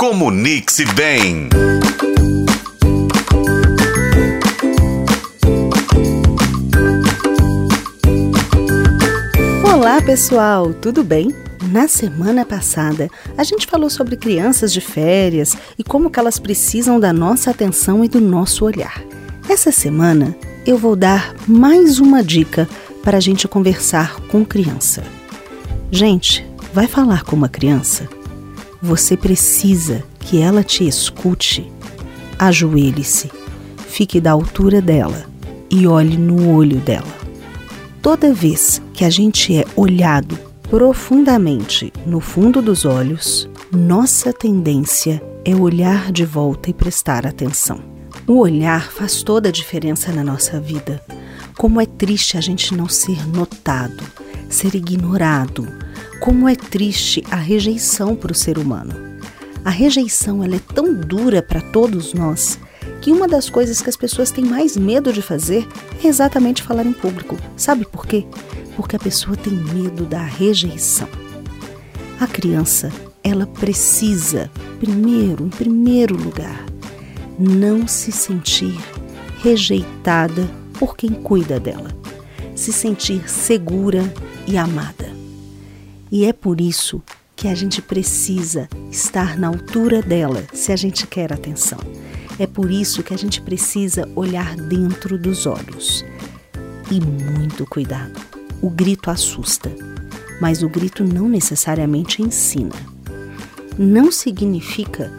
Comunique-se bem. Olá, pessoal, tudo bem? Na semana passada, a gente falou sobre crianças de férias e como que elas precisam da nossa atenção e do nosso olhar. Essa semana, eu vou dar mais uma dica para a gente conversar com criança. Gente, vai falar com uma criança? Você precisa que ela te escute. Ajoelhe-se, fique da altura dela e olhe no olho dela. Toda vez que a gente é olhado profundamente no fundo dos olhos, nossa tendência é olhar de volta e prestar atenção. O olhar faz toda a diferença na nossa vida. Como é triste a gente não ser notado, ser ignorado. Como é triste a rejeição para o ser humano. A rejeição ela é tão dura para todos nós que uma das coisas que as pessoas têm mais medo de fazer é exatamente falar em público. Sabe por quê? porque a pessoa tem medo da rejeição. A criança, ela precisa, primeiro, em primeiro lugar, não se sentir rejeitada por quem cuida dela, se sentir segura e amada. E é por isso que a gente precisa estar na altura dela se a gente quer atenção. É por isso que a gente precisa olhar dentro dos olhos. E muito cuidado o grito assusta, mas o grito não necessariamente ensina. Não significa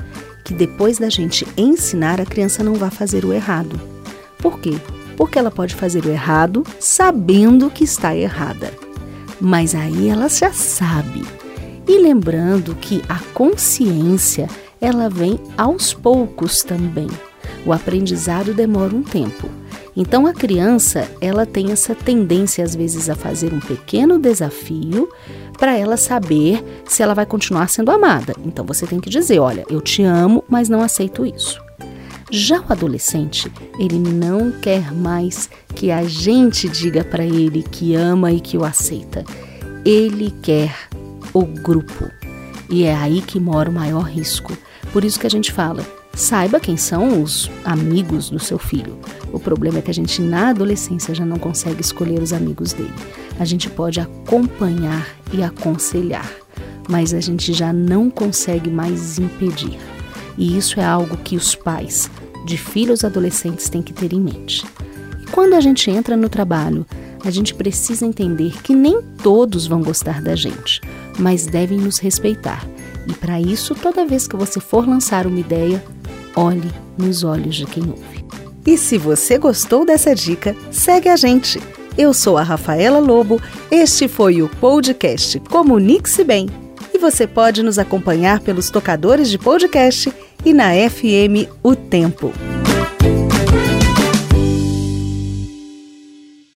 que depois da gente ensinar a criança não vai fazer o errado. Por quê? Porque ela pode fazer o errado sabendo que está errada. Mas aí ela já sabe. E lembrando que a consciência, ela vem aos poucos também. O aprendizado demora um tempo. Então a criança, ela tem essa tendência às vezes a fazer um pequeno desafio para ela saber se ela vai continuar sendo amada. Então você tem que dizer, olha, eu te amo, mas não aceito isso. Já o adolescente, ele não quer mais que a gente diga para ele que ama e que o aceita. Ele quer o grupo. E é aí que mora o maior risco. Por isso que a gente fala, Saiba quem são os amigos do seu filho. O problema é que a gente na adolescência já não consegue escolher os amigos dele. A gente pode acompanhar e aconselhar, mas a gente já não consegue mais impedir. E isso é algo que os pais de filhos adolescentes têm que ter em mente. E quando a gente entra no trabalho, a gente precisa entender que nem todos vão gostar da gente, mas devem nos respeitar. E para isso, toda vez que você for lançar uma ideia, olhe nos olhos de quem ouve. E se você gostou dessa dica, segue a gente. Eu sou a Rafaela Lobo, este foi o podcast Comunique-se Bem. E você pode nos acompanhar pelos tocadores de podcast e na FM O Tempo.